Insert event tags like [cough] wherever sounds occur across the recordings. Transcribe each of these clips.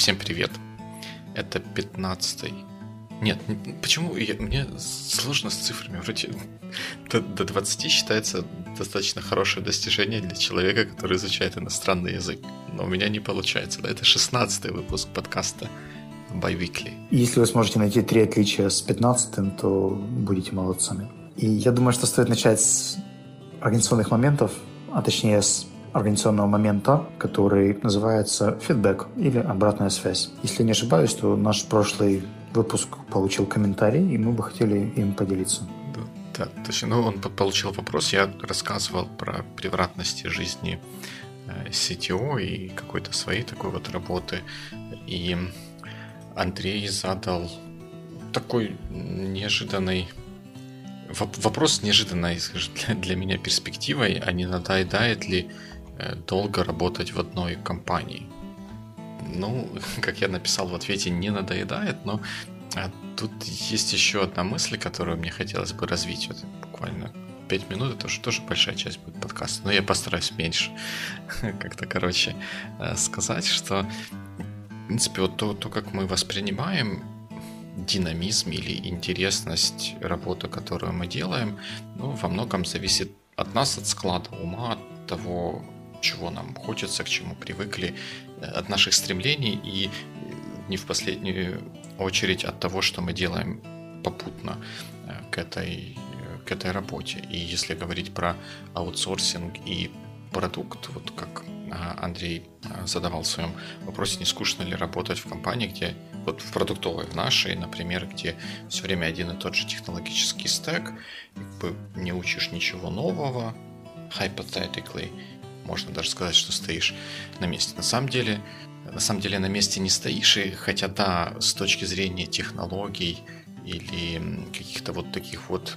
Всем привет. Это 15 Нет, почему я, мне сложно с цифрами. Вроде до, до 20 считается достаточно хорошее достижение для человека, который изучает иностранный язык. Но у меня не получается. Да? Это 16 выпуск подкаста Biweekly. Если вы сможете найти три отличия с 15 то будете молодцами. И я думаю, что стоит начать с организационных моментов, а точнее с организационного момента, который называется фидбэк или обратная связь. Если не ошибаюсь, то наш прошлый выпуск получил комментарий, и мы бы хотели им поделиться. Да, да точно. Ну, он получил вопрос. Я рассказывал про превратности жизни CTO э, и какой-то своей такой вот работы. И Андрей задал такой неожиданный вопрос неожиданной для меня перспективой, а не надоедает ли долго работать в одной компании. Ну, [laughs] как я написал в ответе, не надоедает, но а тут есть еще одна мысль, которую мне хотелось бы развить. Вот буквально 5 минут, это уже тоже большая часть будет подкаста, но я постараюсь меньше [laughs] как-то, короче, э, сказать, что, в принципе, вот то, то, как мы воспринимаем динамизм или интересность работы, которую мы делаем, ну, во многом зависит от нас, от склада ума, от того, чего нам хочется, к чему привыкли, э, от наших стремлений и э, не в последнюю очередь от того, что мы делаем попутно э, к этой, к этой работе. И если говорить про аутсорсинг и продукт, вот как а, Андрей задавал в своем вопросе, не скучно ли работать в компании, где вот в продуктовой, в нашей, например, где все время один и тот же технологический стек, как бы не учишь ничего нового, hypothetically, можно даже сказать, что стоишь на месте. На самом деле, на самом деле на месте не стоишь, и хотя да, с точки зрения технологий или каких-то вот таких вот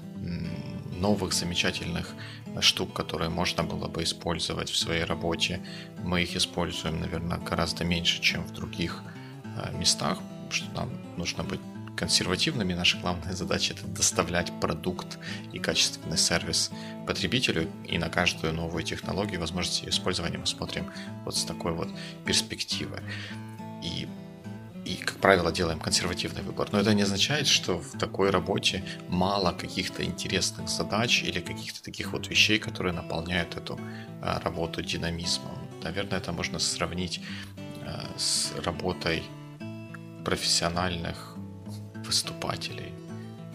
новых замечательных штук, которые можно было бы использовать в своей работе, мы их используем, наверное, гораздо меньше, чем в других э, местах, что нам нужно быть консервативными. Наша главная задача это доставлять продукт и качественный сервис потребителю. И на каждую новую технологию, возможности ее использования мы смотрим вот с такой вот перспективы. И и, как правило, делаем консервативный выбор. Но это не означает, что в такой работе мало каких-то интересных задач или каких-то таких вот вещей, которые наполняют эту а, работу динамизмом. Наверное, это можно сравнить а, с работой профессиональных выступателей,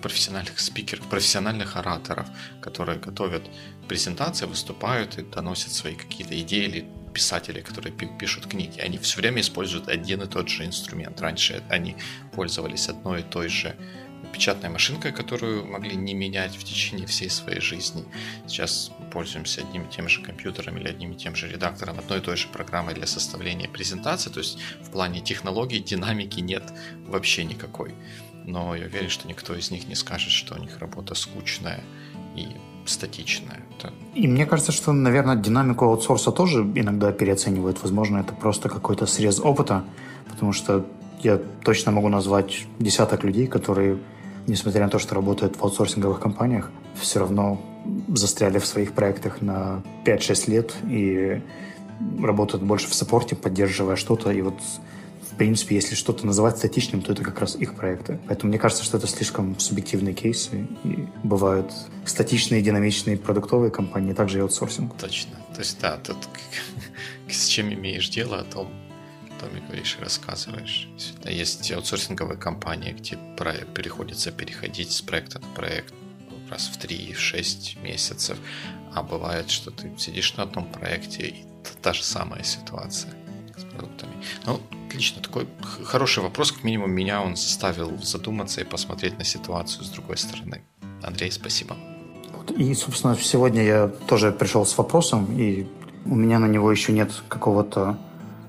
профессиональных спикеров, профессиональных ораторов, которые готовят презентации, выступают и доносят свои какие-то идеи или писатели, которые пишут книги. Они все время используют один и тот же инструмент. Раньше они пользовались одной и той же печатной машинкой, которую могли не менять в течение всей своей жизни. Сейчас пользуемся одним и тем же компьютером или одним и тем же редактором, одной и той же программой для составления презентации. То есть в плане технологий динамики нет вообще никакой но я уверен, что никто из них не скажет, что у них работа скучная и статичная. Это... И мне кажется, что, наверное, динамику аутсорса тоже иногда переоценивают. Возможно, это просто какой-то срез опыта, потому что я точно могу назвать десяток людей, которые, несмотря на то, что работают в аутсорсинговых компаниях, все равно застряли в своих проектах на 5-6 лет и работают больше в саппорте, поддерживая что-то. И вот принципе, если что-то называть статичным, то это как раз их проекты. Поэтому мне кажется, что это слишком субъективные кейсы. И бывают статичные, динамичные продуктовые компании, также и аутсорсинг. Точно. То есть, да, тут [laughs] с чем имеешь дело, о том, о том и говоришь и рассказываешь. Есть аутсорсинговые компании, где приходится переходить с проекта на проект раз в 3-6 месяцев, а бывает, что ты сидишь на одном проекте, и та же самая ситуация с продуктами. Ну, Отлично, такой хороший вопрос, как минимум меня он заставил задуматься и посмотреть на ситуацию с другой стороны. Андрей, спасибо. И, собственно, сегодня я тоже пришел с вопросом, и у меня на него еще нет какого-то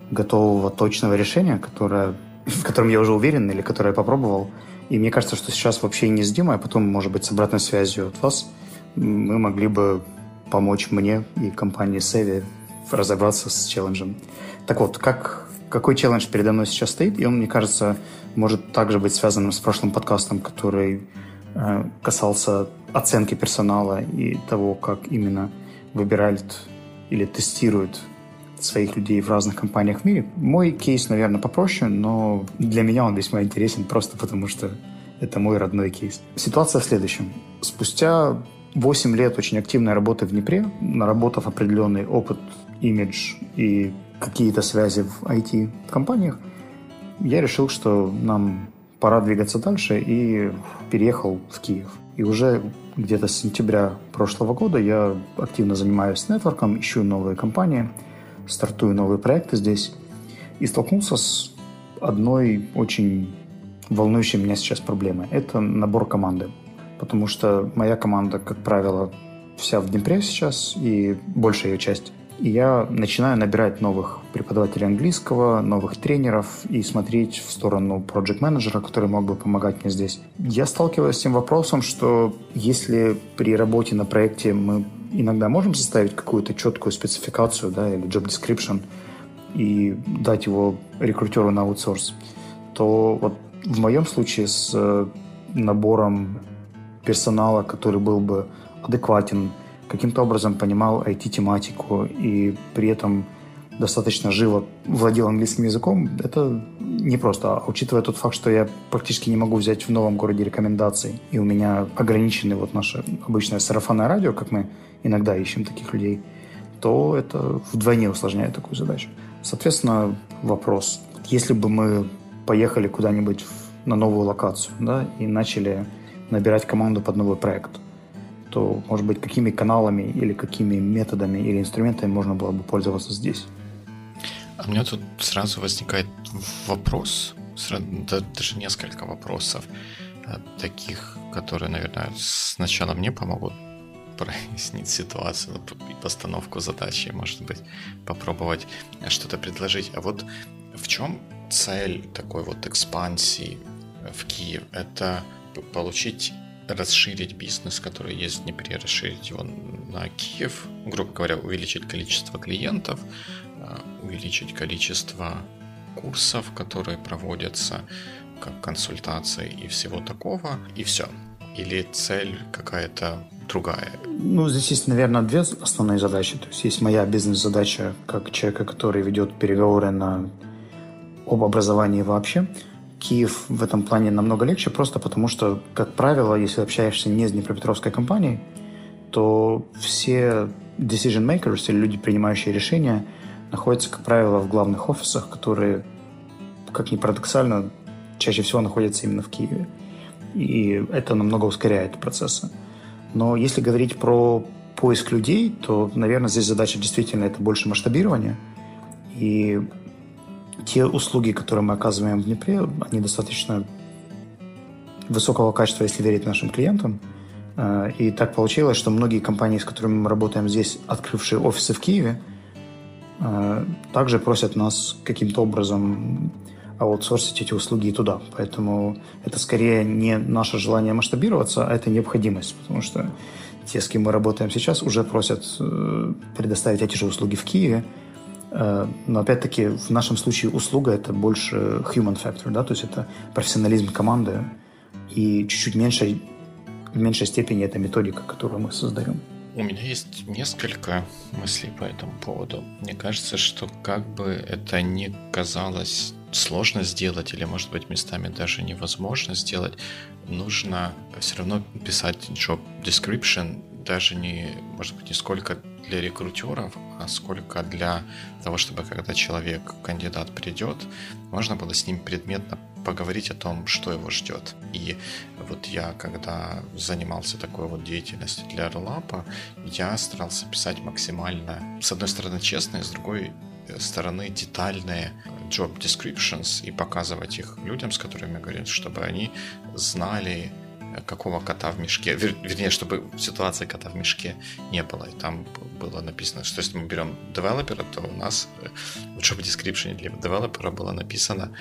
готового точного решения, которое, [laughs] в котором я уже уверен или которое я попробовал. И мне кажется, что сейчас вообще не с Димой, а потом, может быть, с обратной связью от вас мы могли бы помочь мне и компании Севи разобраться с челленджем. Так вот, как какой челлендж передо мной сейчас стоит, и он, мне кажется, может также быть связанным с прошлым подкастом, который э, касался оценки персонала и того, как именно выбирают или тестируют своих людей в разных компаниях в мире. Мой кейс, наверное, попроще, но для меня он весьма интересен просто потому, что это мой родной кейс. Ситуация в следующем. Спустя 8 лет очень активной работы в Днепре, наработав определенный опыт, имидж и какие-то связи в IT-компаниях, я решил, что нам пора двигаться дальше и переехал в Киев. И уже где-то с сентября прошлого года я активно занимаюсь нетворком, ищу новые компании, стартую новые проекты здесь. И столкнулся с одной очень волнующей меня сейчас проблемой. Это набор команды. Потому что моя команда, как правило, вся в Днепре сейчас, и большая ее часть и я начинаю набирать новых преподавателей английского, новых тренеров и смотреть в сторону проект менеджера который мог бы помогать мне здесь. Я сталкиваюсь с тем вопросом, что если при работе на проекте мы иногда можем составить какую-то четкую спецификацию да, или job description и дать его рекрутеру на аутсорс, то вот в моем случае с э, набором персонала, который был бы адекватен каким-то образом понимал IT-тематику и при этом достаточно живо владел английским языком, это не просто. А учитывая тот факт, что я практически не могу взять в новом городе рекомендаций, и у меня ограничены вот наше обычное сарафанное радио, как мы иногда ищем таких людей, то это вдвойне усложняет такую задачу. Соответственно, вопрос. Если бы мы поехали куда-нибудь на новую локацию, да, и начали набирать команду под новый проект – то, может быть, какими каналами или какими методами или инструментами можно было бы пользоваться здесь? А у меня тут сразу возникает вопрос, даже несколько вопросов, э, таких, которые, наверное, сначала мне помогут [laughs] прояснить ситуацию, ну, постановку задачи, может быть, попробовать что-то предложить. А вот в чем цель такой вот экспансии в Киев? Это получить расширить бизнес, который есть в Днепре, расширить его на Киев, грубо говоря, увеличить количество клиентов, а, увеличить количество курсов, которые проводятся, как консультации и всего такого, и все. Или цель какая-то другая? Ну, здесь есть, наверное, две основные задачи. То есть есть моя бизнес-задача как человека, который ведет переговоры на об образовании вообще – Киев в этом плане намного легче, просто потому что, как правило, если общаешься не с Днепропетровской компанией, то все decision makers или люди, принимающие решения, находятся, как правило, в главных офисах, которые, как ни парадоксально, чаще всего находятся именно в Киеве. И это намного ускоряет процессы. Но если говорить про поиск людей, то, наверное, здесь задача действительно это больше масштабирование. И те услуги, которые мы оказываем в Днепре, они достаточно высокого качества, если верить нашим клиентам. Э, и так получилось, что многие компании, с которыми мы работаем здесь, открывшие офисы в Киеве, э, также просят нас каким-то образом аутсорсить эти услуги и туда. Поэтому это скорее не наше желание масштабироваться, а это необходимость, потому что те, с кем мы работаем сейчас, уже просят э, предоставить эти же услуги в Киеве, но опять-таки в нашем случае услуга это больше human factor, да, то есть это профессионализм команды и чуть-чуть меньше, в меньшей степени это методика, которую мы создаем. У меня есть несколько мыслей по этому поводу. Мне кажется, что как бы это ни казалось сложно сделать или, может быть, местами даже невозможно сделать, нужно все равно писать job description даже не, может быть, не сколько для рекрутеров, а сколько для того, чтобы когда человек, кандидат придет, можно было с ним предметно поговорить о том, что его ждет. И вот я, когда занимался такой вот деятельностью для Релапа, я старался писать максимально, с одной стороны, честно, и с другой стороны, детальные job descriptions и показывать их людям, с которыми я говорю, чтобы они знали, какого кота в мешке, вер, вернее, чтобы ситуации кота в мешке не было. И там было написано, что если мы берем девелопера, то у нас в job description для девелопера было написано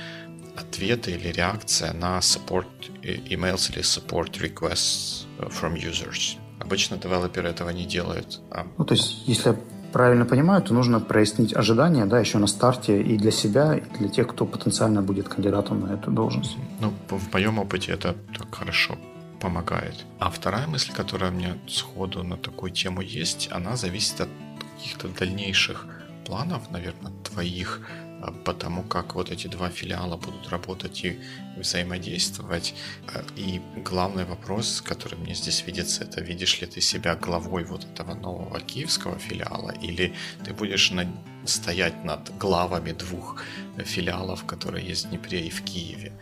ответы или реакция на support emails или support requests from users. Обычно девелоперы этого не делают. А... Ну, то есть, если я правильно понимаю, то нужно прояснить ожидания, да, еще на старте и для себя, и для тех, кто потенциально будет кандидатом на эту должность. Ну, в моем опыте это так хорошо помогает. А вторая мысль, которая у меня сходу на такую тему есть, она зависит от каких-то дальнейших планов, наверное, твоих а, по тому, как вот эти два филиала будут работать и взаимодействовать. А, и главный вопрос, который мне здесь видится, это видишь ли ты себя главой вот этого нового киевского филиала, или ты будешь на... стоять над главами двух филиалов, которые есть в Днепре и в Киеве.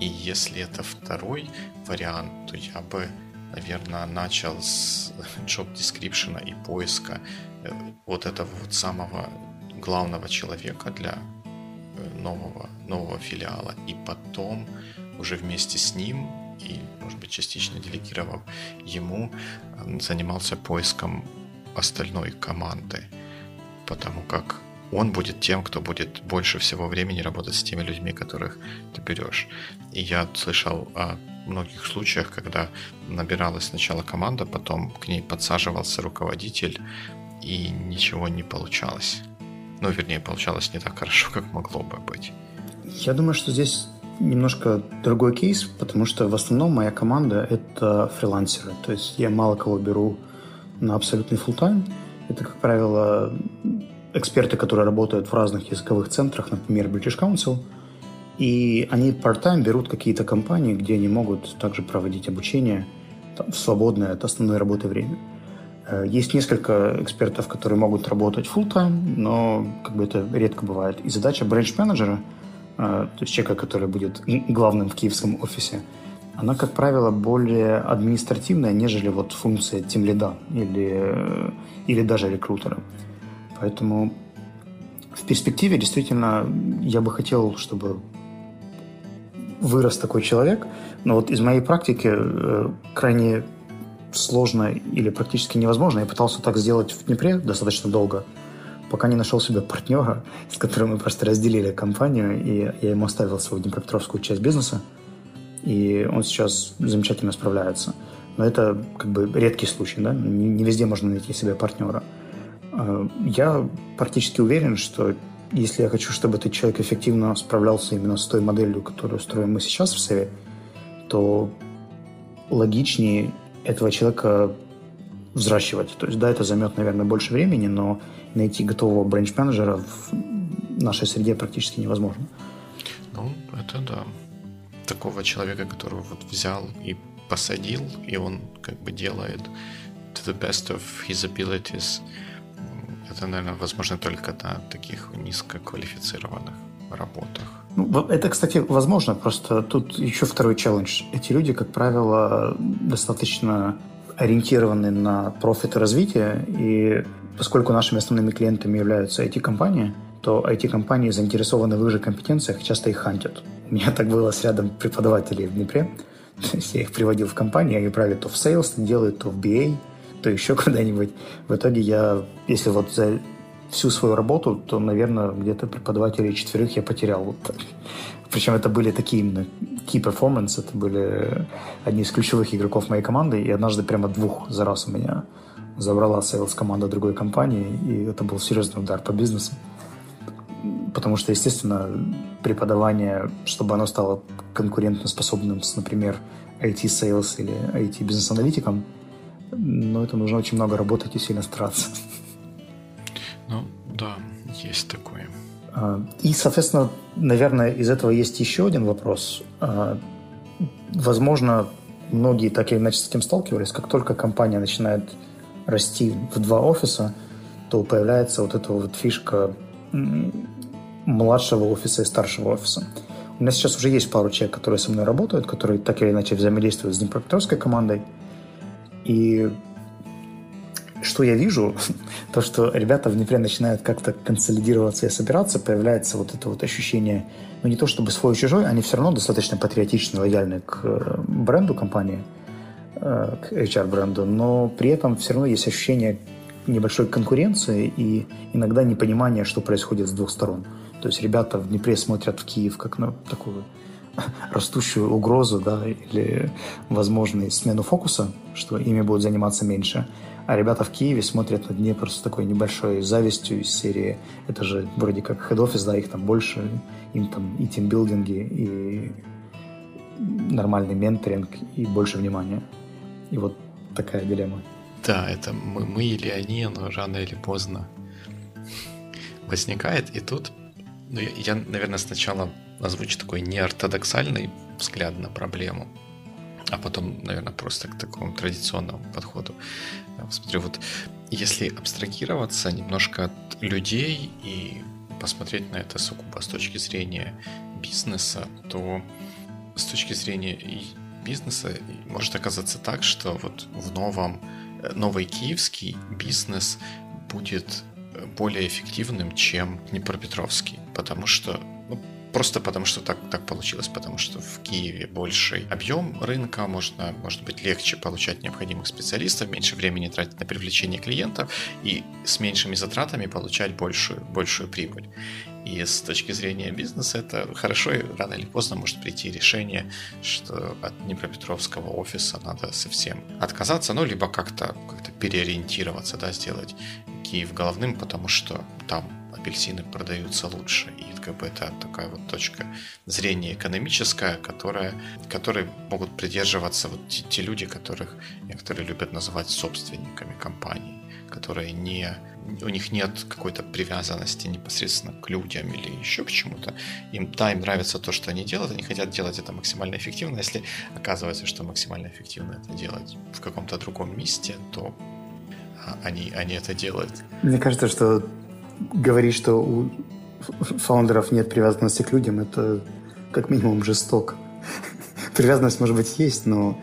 И если это второй вариант, то я бы наверное, начал с job description и поиска э, вот этого вот самого главного человека для нового, нового филиала. И потом уже вместе с ним и, может быть, частично делегировав ему, занимался поиском остальной команды. Потому как он будет тем, кто будет больше всего времени работать с теми людьми, которых ты берешь. И я слышал о многих случаях, когда набиралась сначала команда, потом к ней подсаживался руководитель, и ничего не получалось. Ну, вернее, получалось не так хорошо, как могло бы быть. Я думаю, что здесь немножко другой кейс, потому что в основном моя команда – это фрилансеры. То есть я мало кого беру на абсолютный full тайм Это, как правило, эксперты, которые работают в разных языковых центрах, например, British Council – и они part-time берут какие-то компании, где они могут также проводить обучение там, в свободное от основной работы время. Э, есть несколько экспертов, которые могут работать full-time, но как бы это редко бывает. И задача бренч-менеджера, э, то есть человека, который будет главным в киевском офисе, она, как правило, более административная, нежели вот функция тимлида или, э, или даже рекрутера. Поэтому в перспективе действительно я бы хотел, чтобы вырос такой человек. Но вот из моей практики крайне сложно или практически невозможно. Я пытался так сделать в Днепре достаточно долго, пока не нашел себе партнера, с которым мы просто разделили компанию, и я ему оставил свою днепропетровскую часть бизнеса, и он сейчас замечательно справляется. Но это как бы редкий случай, да? Не, не везде можно найти себе партнера. Э, я практически уверен, что если я хочу, чтобы этот человек эффективно справлялся именно с той моделью, которую строим мы сейчас в Севе, то логичнее этого человека взращивать. То есть, да, это займет, наверное, больше времени, но найти готового бренч-менеджера в нашей среде практически невозможно. Ну, это да. Такого человека, которого вот взял и посадил, и он как бы делает to the best of his abilities – это, наверное, возможно только на таких низкоквалифицированных работах. Ну, это, кстати, возможно, просто тут еще второй челлендж. Эти люди, как правило, достаточно ориентированы на профит и развитие, и поскольку нашими основными клиентами являются IT-компании, то IT-компании заинтересованы в их же компетенциях, часто их хантят. У меня так было с рядом преподавателей в Днепре. [laughs] Я их приводил в компанию, они брали то в sales делают, то в BA – то еще [laughs] куда-нибудь. В итоге я, если вот за всю свою работу, то, наверное, где-то преподавателей четверых я потерял. Вот. Причем это были такие именно key performance, это были одни из ключевых игроков моей команды, и однажды прямо двух за раз у меня забрала sales команда другой компании, и это был серьезный удар по бизнесу. Потому что, естественно, преподавание, чтобы оно стало конкурентоспособным с, например, IT-sales или IT-бизнес-аналитиком – но это нужно очень много работать и сильно стараться. Да, есть такое. А, и, соответственно, наверное, из этого есть еще один вопрос. А, возможно, многие так или иначе с этим сталкивались. Как только компания начинает расти в два офиса, то появляется вот эта вот фишка младшего офиса и старшего офиса. У меня сейчас уже есть пару человек, которые со мной работают, которые так или иначе взаимодействуют с Днепропетровской командой – и что я вижу, [laughs] то, что ребята в Днепре начинают как-то консолидироваться и собираться, появляется вот это вот ощущение, ну не то чтобы свой-чужой, они все равно достаточно патриотичны, лояльны к э, бренду компании, э, к HR-бренду, но при этом все равно есть ощущение небольшой конкуренции и иногда непонимание, что происходит с двух сторон. То есть ребята в Днепре смотрят в Киев как на такую растущую угрозу да, или возможную смену фокуса, что ими будут заниматься меньше. А ребята в Киеве смотрят на Днепр с такой небольшой завистью из серии это же вроде как хед-офис, да, их там больше, им там и тимбилдинги, и нормальный менторинг, и больше внимания. И вот такая дилемма. Да, это мы, мы или они, но рано или поздно возникает. И тут ну, я, я, наверное, сначала озвучу такой неортодоксальный взгляд на проблему, а потом, наверное, просто к такому традиционному подходу. Смотрю, вот если абстрагироваться немножко от людей и посмотреть на это сугубо с точки зрения бизнеса, то с точки зрения бизнеса может оказаться так, что вот в новом, новый киевский бизнес будет более эффективным, чем Днепропетровский, потому что просто потому что так, так получилось, потому что в Киеве больший объем рынка, можно, может быть легче получать необходимых специалистов, меньше времени тратить на привлечение клиентов и с меньшими затратами получать большую, большую прибыль. И с точки зрения бизнеса это хорошо, и рано или поздно может прийти решение, что от Днепропетровского офиса надо совсем отказаться, ну, либо как-то как переориентироваться, да, сделать Киев головным, потому что там апельсины продаются лучше. И как бы это такая вот точка зрения экономическая, которая, которой могут придерживаться вот те, те люди, которых некоторые любят называть собственниками компании, которые не у них нет какой-то привязанности непосредственно к людям или еще к чему-то. Им, да, им нравится то, что они делают, они хотят делать это максимально эффективно. Если оказывается, что максимально эффективно это делать в каком-то другом месте, то а, они, они это делают. Мне кажется, что говорить, что у фаундеров нет привязанности к людям, это как минимум жесток. [laughs] Привязанность, может быть, есть, но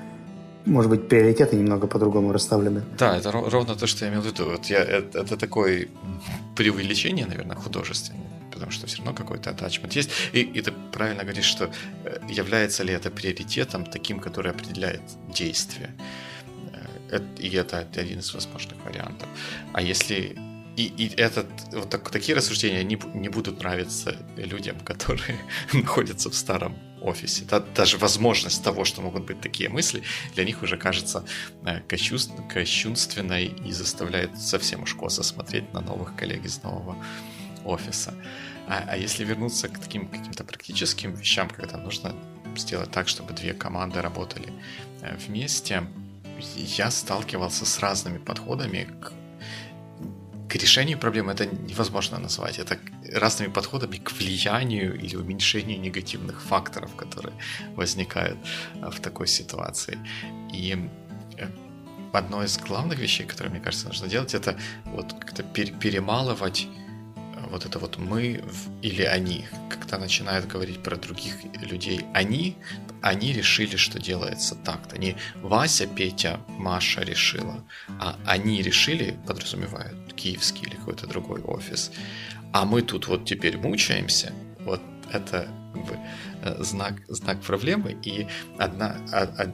может быть, приоритеты немного по-другому расставлены. Да, это ровно то, что я имел в виду. Вот я, это, это такое преувеличение, наверное, художественное потому что все равно какой-то атачмент есть. И, и ты правильно говоришь, что э, является ли это приоритетом таким, который определяет действие. Э, и это один из возможных вариантов. А если и, и этот, вот так, такие рассуждения не, не будут нравиться людям, которые [laughs] находятся в старом офисе. Да, даже возможность того, что могут быть такие мысли, для них уже кажется э, кощунственной и заставляет совсем уж косо смотреть на новых коллег из нового офиса. А, а если вернуться к таким каким-то практическим вещам, когда нужно сделать так, чтобы две команды работали э, вместе, я сталкивался с разными подходами к к решению проблемы это невозможно назвать. Это разными подходами к влиянию или уменьшению негативных факторов, которые возникают э, в такой ситуации. И э, одно из главных вещей, которые, мне кажется, нужно делать, это вот как-то перемалывать э, вот это вот мы или они, когда начинают говорить про других людей они, они решили, что делается так-то. Не Вася, Петя, Маша решила, а они решили, подразумевают, киевский или какой-то другой офис. А мы тут вот теперь мучаемся. Вот это как бы, э, знак, знак проблемы. И одна,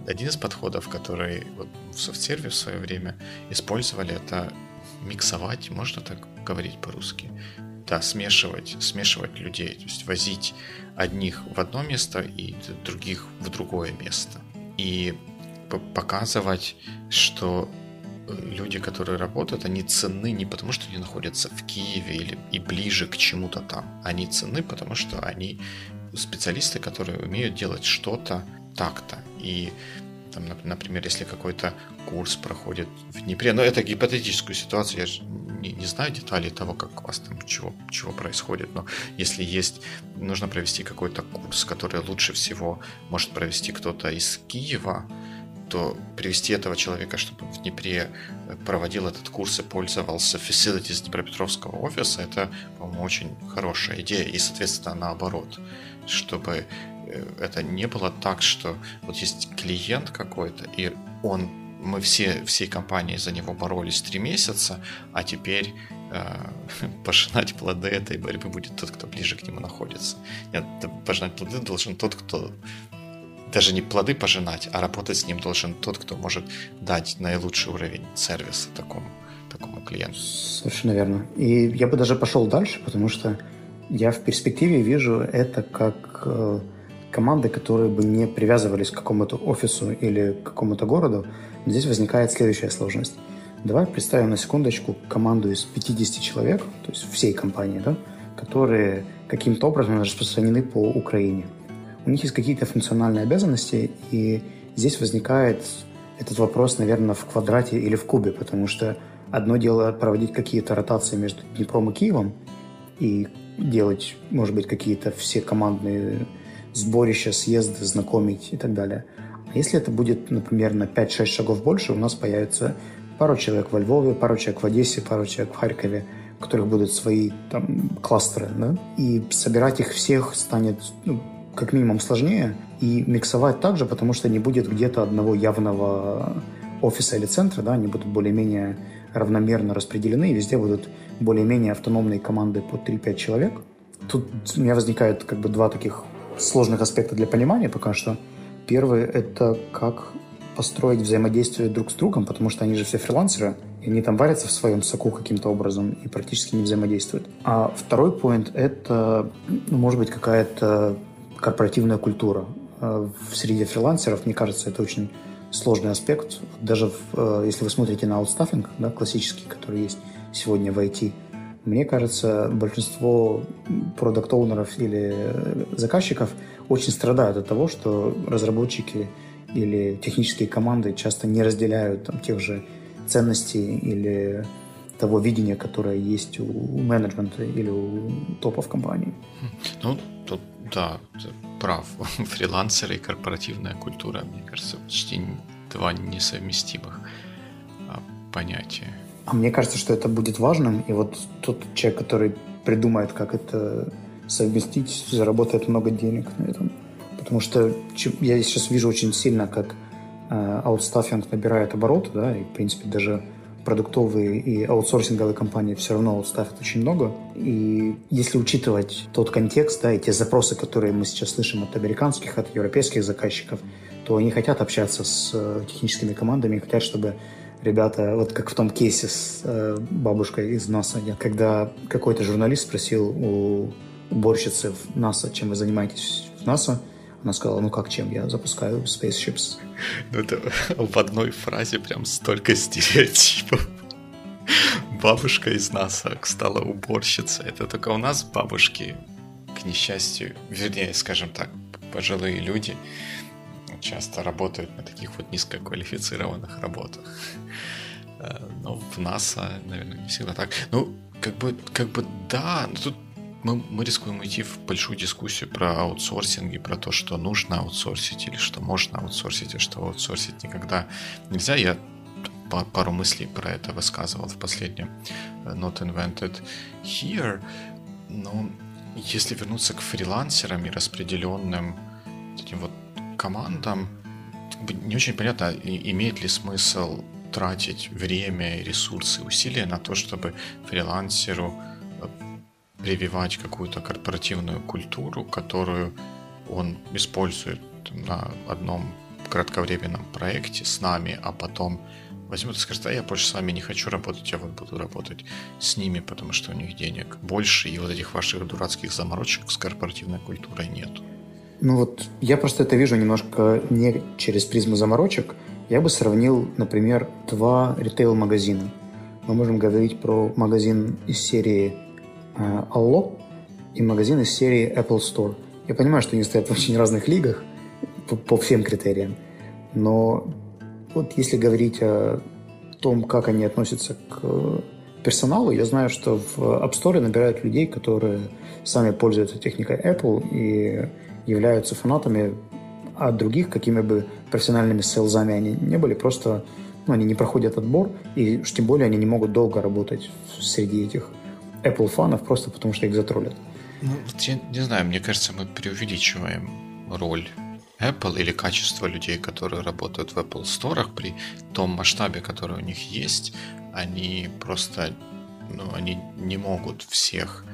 один из подходов, который вот в софтсерве в свое время использовали, это миксовать, можно так говорить по-русски, да, смешивать, смешивать людей, то есть возить одних в одно место и других в другое место. И показывать, что люди, которые работают, они ценны не потому, что они находятся в Киеве или и ближе к чему-то там. Они ценны, потому что они специалисты, которые умеют делать что-то так-то. И там, например, если какой-то курс проходит в Днепре, но это гипотетическую ситуацию, я не, не знаю деталей того, как у вас там чего, чего происходит, но если есть, нужно провести какой-то курс, который лучше всего может провести кто-то из Киева, то привести этого человека, чтобы в Днепре э, проводил этот курс и пользовался facilities Днепропетровского офиса, это, по-моему, очень хорошая идея. И, соответственно, наоборот, чтобы э, это не было так, что вот есть клиент какой-то, и он, мы все, всей компанией за него боролись три месяца, а теперь э, [laughs] пожинать плоды этой борьбы будет тот, кто ближе к нему находится. Нет, пожинать плоды должен тот, кто даже не плоды пожинать, а работать с ним должен тот, кто может дать наилучший уровень сервиса такому, такому клиенту. Совершенно верно. И я бы даже пошел дальше, потому что я в перспективе вижу это как э, команды, которые бы не привязывались к какому-то офису или к какому-то городу. Здесь возникает следующая сложность. Давай представим на секундочку команду из 50 человек, то есть всей компании, да, которые каким-то образом распространены по Украине у них есть какие-то функциональные обязанности, и здесь возникает этот вопрос, наверное, в квадрате или в кубе, потому что одно дело проводить какие-то ротации между Днепром и Киевом, и делать, может быть, какие-то все командные сборища, съезды, знакомить и так далее. А если это будет, например, на 5-6 шагов больше, у нас появится пару человек во Львове, пару человек в Одессе, пару человек в Харькове, у которых будут свои там кластеры, да? И собирать их всех станет ну, как минимум сложнее, и миксовать также, потому что не будет где-то одного явного офиса или центра, да, они будут более-менее равномерно распределены, и везде будут более-менее автономные команды по 3-5 человек. Тут у меня возникают как бы два таких сложных аспекта для понимания пока что. Первый – это как построить взаимодействие друг с другом, потому что они же все фрилансеры, и они там варятся в своем соку каким-то образом и практически не взаимодействуют. А второй поинт – это, ну, может быть, какая-то корпоративная культура. Э, в среде фрилансеров, мне кажется, это очень сложный аспект. Даже в, э, если вы смотрите на аутстаффинг, да, классический, который есть сегодня в IT, мне кажется, большинство продукт-оунеров или заказчиков очень страдают от того, что разработчики или технические команды часто не разделяют там, тех же ценностей или того видения, которое есть у менеджмента или у топов компаний. Ну, тут, да, прав. [laughs] Фрилансеры и корпоративная культура, мне кажется, почти два несовместимых а, понятия. А мне кажется, что это будет важным, и вот тот человек, который придумает, как это совместить, заработает много денег на этом. Потому что я сейчас вижу очень сильно, как э, аутстаффинг набирает обороты, да, и, в принципе, даже продуктовые и аутсорсинговые компании все равно аутстафят очень много. И если учитывать тот контекст, да, и те запросы, которые мы сейчас слышим от американских, от европейских заказчиков, то они хотят общаться с э, техническими командами, хотят, чтобы ребята, вот как в том кейсе с э, бабушкой из НАСА, когда какой-то журналист спросил у уборщицы в НАСА, чем вы занимаетесь в НАСА, она сказала, ну как чем, я запускаю spaceships. Ну это [laughs] в одной фразе прям столько стереотипов. Бабушка из НАСА стала уборщицей. Это только у нас бабушки, к несчастью, вернее, скажем так, пожилые люди, часто работают на таких вот низкоквалифицированных работах. [laughs] Э, но в НАСА, наверное, не всегда так. Ну, как бы, как бы да, но тут мы, мы рискуем уйти в большую дискуссию про аутсорсинг и про то, что нужно аутсорсить или что можно аутсорсить, а что аутсорсить никогда нельзя. Я пару мыслей про это высказывал в последнем э, Not Invented Here. Но если вернуться к фрилансерам и распределенным таким вот командам не очень понятно, имеет ли смысл тратить время, ресурсы, усилия на то, чтобы фрилансеру э, прививать какую-то корпоративную культуру, которую он использует на одном кратковременном проекте с нами, а потом возьмет и скажет, а я больше с вами не хочу работать, я вот буду работать с ними, потому что у них денег больше, и вот этих ваших дурацких заморочек с корпоративной культурой нету. Ну вот я просто это вижу немножко не через призму заморочек. Я бы сравнил, например, два ритейл-магазина. Мы можем говорить про магазин из серии э, Allo и магазин из серии Apple Store. Я понимаю, что они стоят в очень разных лигах по, по всем критериям, но вот если говорить о том, как они относятся к персоналу, я знаю, что в App Store набирают людей, которые сами пользуются техникой Apple и являются фанатами, а других, какими бы профессиональными селзами они не были, просто ну, они не проходят отбор, и уж тем более они не могут долго работать среди этих Apple фанов, просто потому что их затроллят. Ну, вот я не знаю, мне кажется, мы преувеличиваем роль Apple или качество людей, которые работают в Apple Store при том масштабе, который у них есть, они просто, ну, они не могут всех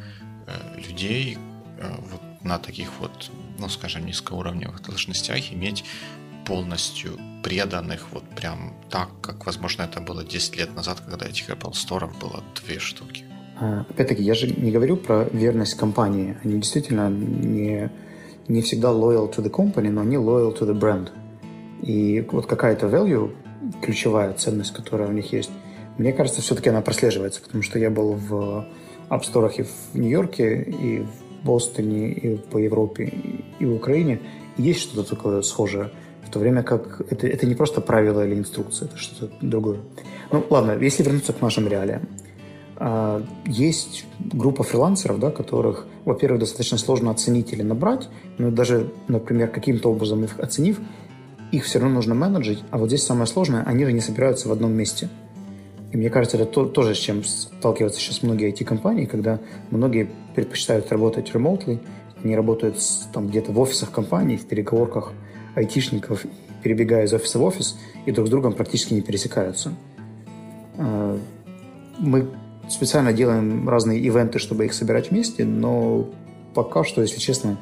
э, людей э, вот на таких вот ну, скажем, низкоуровневых должностях иметь полностью преданных, вот прям так, как, возможно, это было 10 лет назад, когда этих Apple Store было две штуки. А, опять-таки, я же не говорю про верность компании. Они действительно не, не всегда loyal to the company, но они loyal to the brand. И вот какая-то value, ключевая ценность, которая у них есть, мне кажется, все-таки она прослеживается, потому что я был в App Store и в Нью-Йорке, и Бостоне, и по Европе, и в Украине есть что-то такое схожее. В то время как это, это не просто правила или инструкция, это что-то другое. Ну, ладно, если вернуться к нашим реалиям. А, есть группа фрилансеров, да, которых, во-первых, достаточно сложно оценить или набрать, но даже, например, каким-то образом их оценив, их все равно нужно менеджить, а вот здесь самое сложное, они же не собираются в одном месте. И мне кажется, это то, тоже с чем сталкиваются сейчас многие IT-компании, когда многие предпочитают работать remotely, они работают там где-то в офисах компаний, в переговорках айтишников, перебегая из офиса в офис, и друг с другом практически не пересекаются. А, мы специально делаем разные ивенты, чтобы их собирать вместе, но пока что, если честно,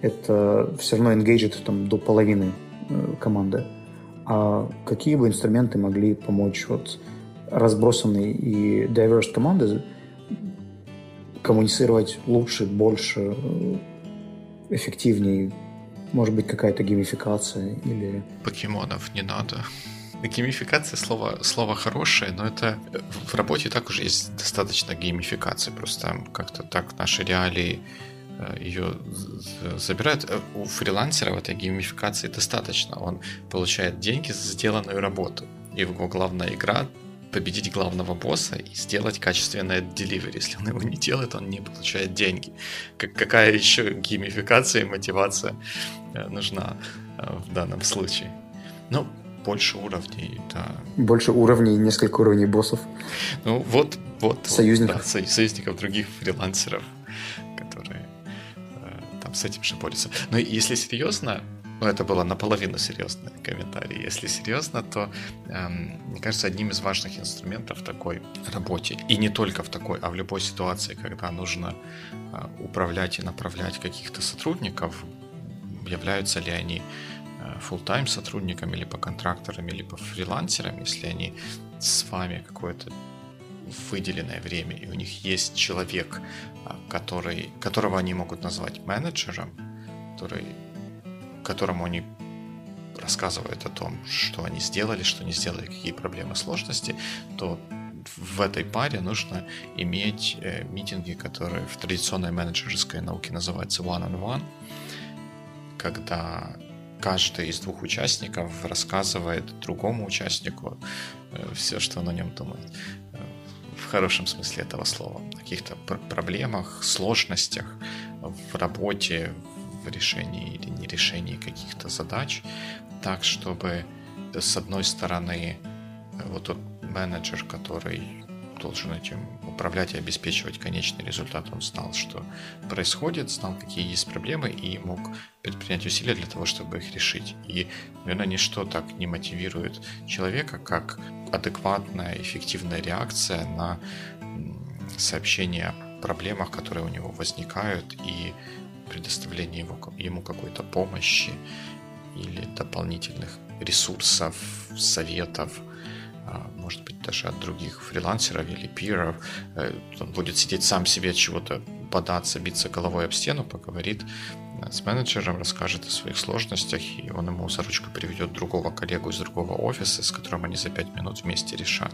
это все равно engaged там, до половины э, команды. А какие бы инструменты могли помочь вот разбросанные и diverse команды коммуницировать лучше, больше, э, эффективнее? Может быть, какая-то геймификация или... Покемонов не надо. Геймификация слово, слово хорошее, но это в работе так уже есть достаточно геймификации. Просто как-то так наши реалии э, ее забирают. Э, у фрилансера в этой геймификации достаточно. Он получает деньги за сделанную работу. И его главная игра победить главного босса и сделать качественное деливери. Если он его не делает, он не получает деньги. Как, какая еще геймификация и мотивация э, нужна в данном случае? Ну, больше уровней, да. Больше уровней, несколько уровней боссов. Ну, вот, вот. Союзников. Вот, да, союзников других фрилансеров, которые э, там с этим же борются. Но если серьезно, ну, это было наполовину серьезный комментарий. Если серьезно, то, эм, мне кажется, одним из важных инструментов в такой работе, и не только в такой, а в любой ситуации, когда нужно э, управлять и направлять каких-то сотрудников, являются ли они full-time сотрудниками, либо контракторами, либо фрилансерами, если они с вами какое-то выделенное время, и у них есть человек, а, который, которого они могут назвать менеджером, который, которому они рассказывают о том, что они сделали, что не сделали, какие проблемы, сложности, то в этой паре нужно иметь э, митинги, которые в традиционной менеджерской науке называются one-on-one, когда каждый из двух участников рассказывает другому участнику э, все, что он о нем думает. Э, в хорошем смысле этого слова. О каких-то проблемах, сложностях в работе, в решении или не решении каких-то задач, так, чтобы с одной стороны вот тот менеджер, который должен этим управлять и обеспечивать конечный результат. Он знал, что происходит, знал, какие есть проблемы и мог предпринять усилия для того, чтобы их решить. И, наверное, ничто так не мотивирует человека, как адекватная, эффективная реакция на сообщение о проблемах, которые у него возникают, и предоставление его, ему какой-то помощи или дополнительных ресурсов, советов – а, может быть, даже от других фрилансеров или пиров. Э, он будет сидеть сам себе чего-то бодаться, биться головой об стену, поговорит э, с менеджером, расскажет о своих сложностях, и он ему за ручку приведет другого коллегу из другого офиса, с которым они за пять минут вместе решат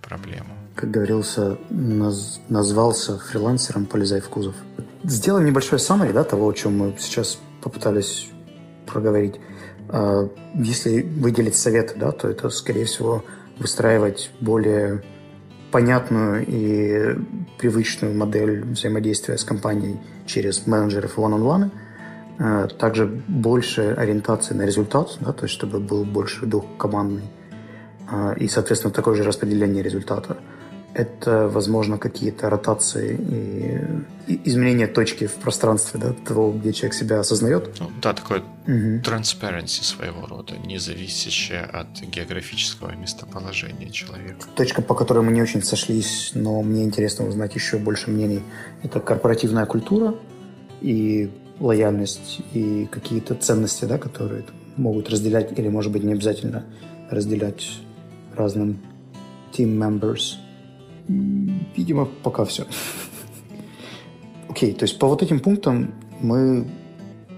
проблему. Как говорился, наз, назвался фрилансером «Полезай в кузов». Сделаем небольшой summary да, того, о чем мы сейчас попытались проговорить. А, если выделить советы, да, то это, скорее всего, выстраивать более понятную и привычную модель взаимодействия с компанией через менеджеров one-on-one. Э, также больше ориентации на результат, да, то есть чтобы был больше дух командный. Э, и, соответственно, такое же распределение результата это, возможно, какие-то ротации и, и изменения точки в пространстве, да, того, где человек себя осознает. Ну, да, такое угу. transparency своего рода, не зависящее от географического местоположения человека. Точка, по которой мы не очень сошлись, но мне интересно узнать еще больше мнений, это корпоративная культура и лояльность и какие-то ценности, да, которые могут разделять или, может быть, не обязательно разделять разным team members – Видимо, пока все. [laughs] Окей, то есть по вот этим пунктам мы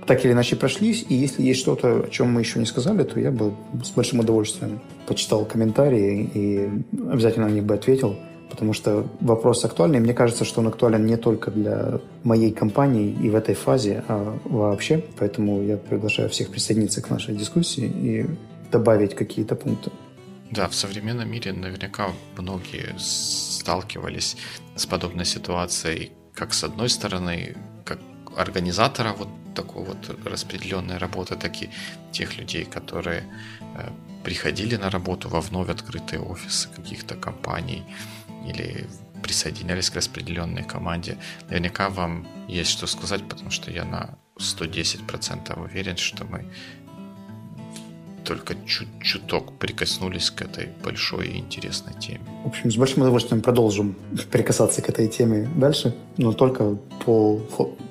так или иначе прошлись, и если есть что-то, о чем мы еще не сказали, то я бы с большим удовольствием почитал комментарии и обязательно на них бы ответил, потому что вопрос актуальный. Мне кажется, что он актуален не только для моей компании и в этой фазе, а вообще. Поэтому я приглашаю всех присоединиться к нашей дискуссии и добавить какие-то пункты. Да, в современном мире наверняка многие сталкивались с подобной ситуацией, как с одной стороны, как организатора вот такой вот распределенной работы, так и тех людей, которые э, приходили на работу во вновь открытые офисы каких-то компаний или присоединялись к распределенной команде. Наверняка вам есть что сказать, потому что я на 110% уверен, что мы только чуть-чуток прикоснулись к этой большой и интересной теме. В общем, с большим удовольствием продолжим прикасаться к этой теме дальше, но только по,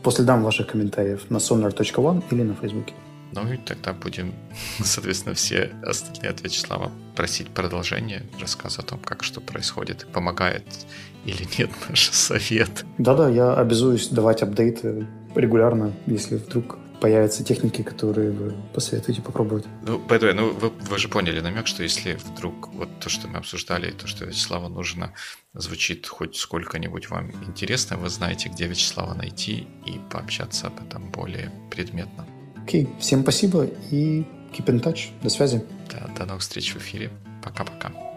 по следам ваших комментариев на sonar.one или на Фейсбуке. Ну и тогда будем, [laughs] соответственно, все остальные от Вячеслава просить продолжение, рассказ о том, как что происходит, помогает или нет [laughs] наш совет. Да-да, я обязуюсь давать апдейты регулярно, если вдруг появятся техники, которые вы посоветуете попробовать. Ну, by the way, ну вы, вы же поняли намек, что если вдруг вот то, что мы обсуждали, то, что Вячеслава нужно, звучит хоть сколько-нибудь вам интересно, вы знаете, где Вячеслава найти и пообщаться об этом более предметно. Окей, okay. всем спасибо и keep in touch. До связи. Да, до новых встреч в эфире. Пока-пока.